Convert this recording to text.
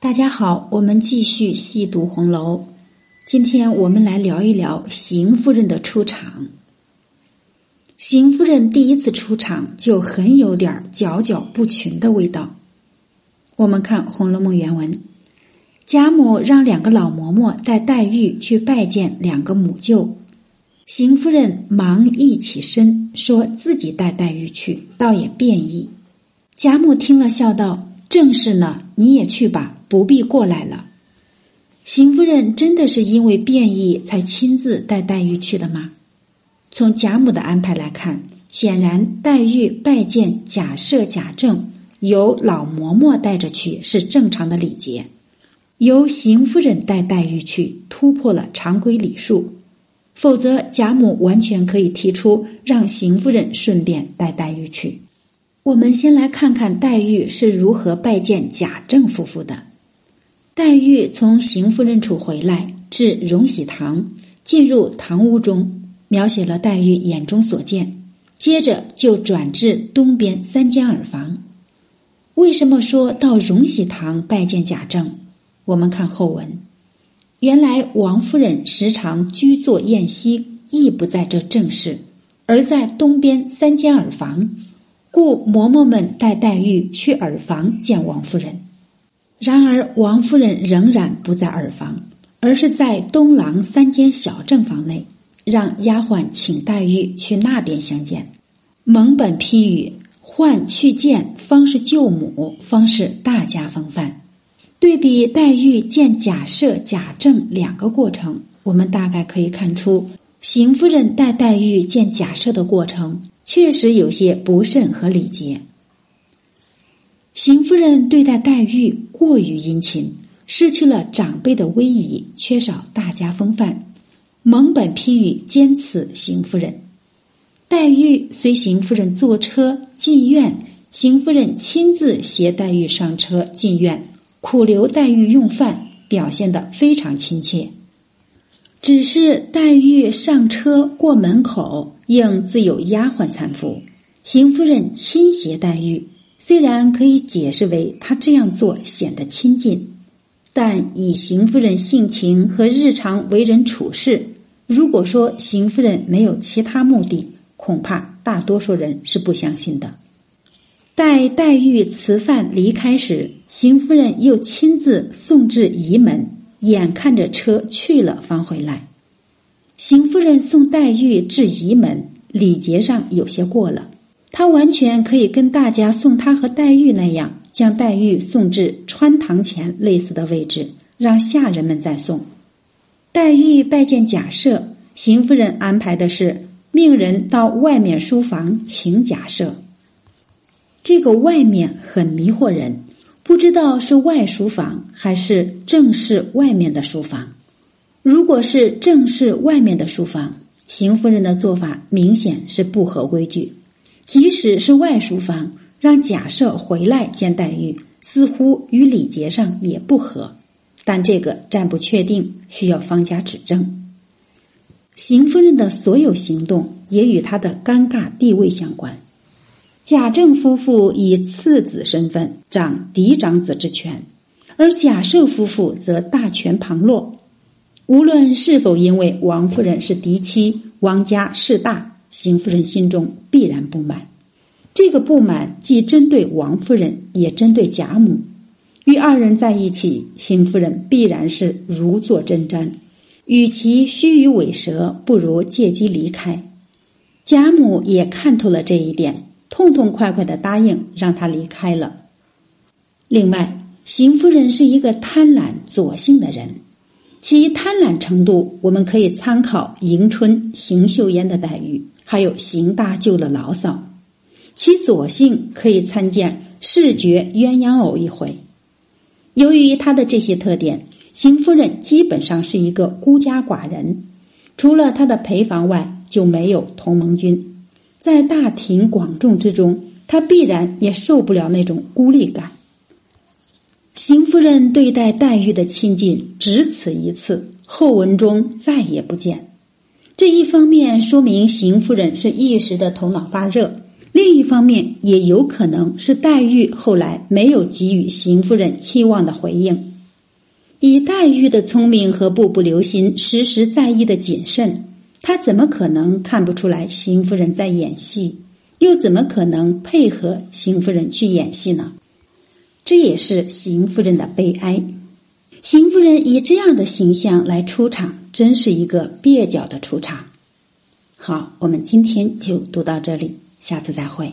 大家好，我们继续细读红楼。今天我们来聊一聊邢夫人的出场。邢夫人第一次出场就很有点佼佼不群的味道。我们看《红楼梦》原文：贾母让两个老嬷嬷带黛玉去拜见两个母舅，邢夫人忙一起身，说自己带黛玉去，倒也便意。贾母听了，笑道：“正是呢，你也去吧。”不必过来了。邢夫人真的是因为变异才亲自带黛玉去的吗？从贾母的安排来看，显然黛玉拜见贾赦、贾政，由老嬷嬷带着去是正常的礼节；由邢夫人带黛玉去，突破了常规礼数。否则，贾母完全可以提出让邢夫人顺便带黛玉去。我们先来看看黛玉是如何拜见贾政夫妇的。黛玉从邢夫人处回来，至荣禧堂，进入堂屋中，描写了黛玉眼中所见。接着就转至东边三间耳房。为什么说到荣禧堂拜见贾政？我们看后文，原来王夫人时常居坐宴席，亦不在这正室，而在东边三间耳房，故嬷嬷们带黛玉去耳房见王夫人。然而，王夫人仍然不在耳房，而是在东廊三间小正房内，让丫鬟请黛玉去那边相见。蒙本批语：“唤去见，方是舅母，方是大家风范。”对比黛玉见贾赦、贾政两个过程，我们大概可以看出，邢夫人带黛玉见贾赦的过程确实有些不慎和礼节。邢夫人对待黛玉过于殷勤，失去了长辈的威仪，缺少大家风范。蒙本批语兼此邢夫人。黛玉随邢夫人坐车进院，邢夫人亲自携黛玉上车进院，苦留黛玉用饭，表现得非常亲切。只是黛玉上车过门口，应自有丫鬟搀扶，邢夫人亲携黛玉。虽然可以解释为他这样做显得亲近，但以邢夫人性情和日常为人处事，如果说邢夫人没有其他目的，恐怕大多数人是不相信的。待黛玉辞饭离开时，邢夫人又亲自送至仪门，眼看着车去了方回来。邢夫人送黛玉至仪门，礼节上有些过了。他完全可以跟大家送他和黛玉那样，将黛玉送至穿堂前类似的位置，让下人们再送。黛玉拜见贾赦，邢夫人安排的是命人到外面书房请贾赦。这个外面很迷惑人，不知道是外书房还是正室外面的书房。如果是正室外面的书房，邢夫人的做法明显是不合规矩。即使是外书房，让贾赦回来见黛玉，似乎与礼节上也不合。但这个暂不确定，需要方家指证。邢夫人的所有行动也与她的尴尬地位相关。贾政夫妇以次子身份掌嫡长子之权，而贾赦夫妇则大权旁落。无论是否因为王夫人是嫡妻，王家势大。邢夫人心中必然不满，这个不满既针对王夫人，也针对贾母。与二人在一起，邢夫人必然是如坐针毡。与其虚与委蛇，不如借机离开。贾母也看透了这一点，痛痛快快的答应让他离开了。另外，邢夫人是一个贪婪左性的人，其贪婪程度，我们可以参考迎春、邢岫烟的待遇。还有邢大舅的牢骚，其左性可以参见视觉鸳鸯偶一回。由于他的这些特点，邢夫人基本上是一个孤家寡人，除了他的陪房外，就没有同盟军。在大庭广众之中，他必然也受不了那种孤立感。邢夫人对待黛玉的亲近只此一次，后文中再也不见。这一方面说明邢夫人是一时的头脑发热，另一方面也有可能是黛玉后来没有给予邢夫人期望的回应，以黛玉的聪明和步步留心、时时在意的谨慎，她怎么可能看不出来邢夫人在演戏？又怎么可能配合邢夫人去演戏呢？这也是邢夫人的悲哀。邢夫人以这样的形象来出场，真是一个蹩脚的出场。好，我们今天就读到这里，下次再会。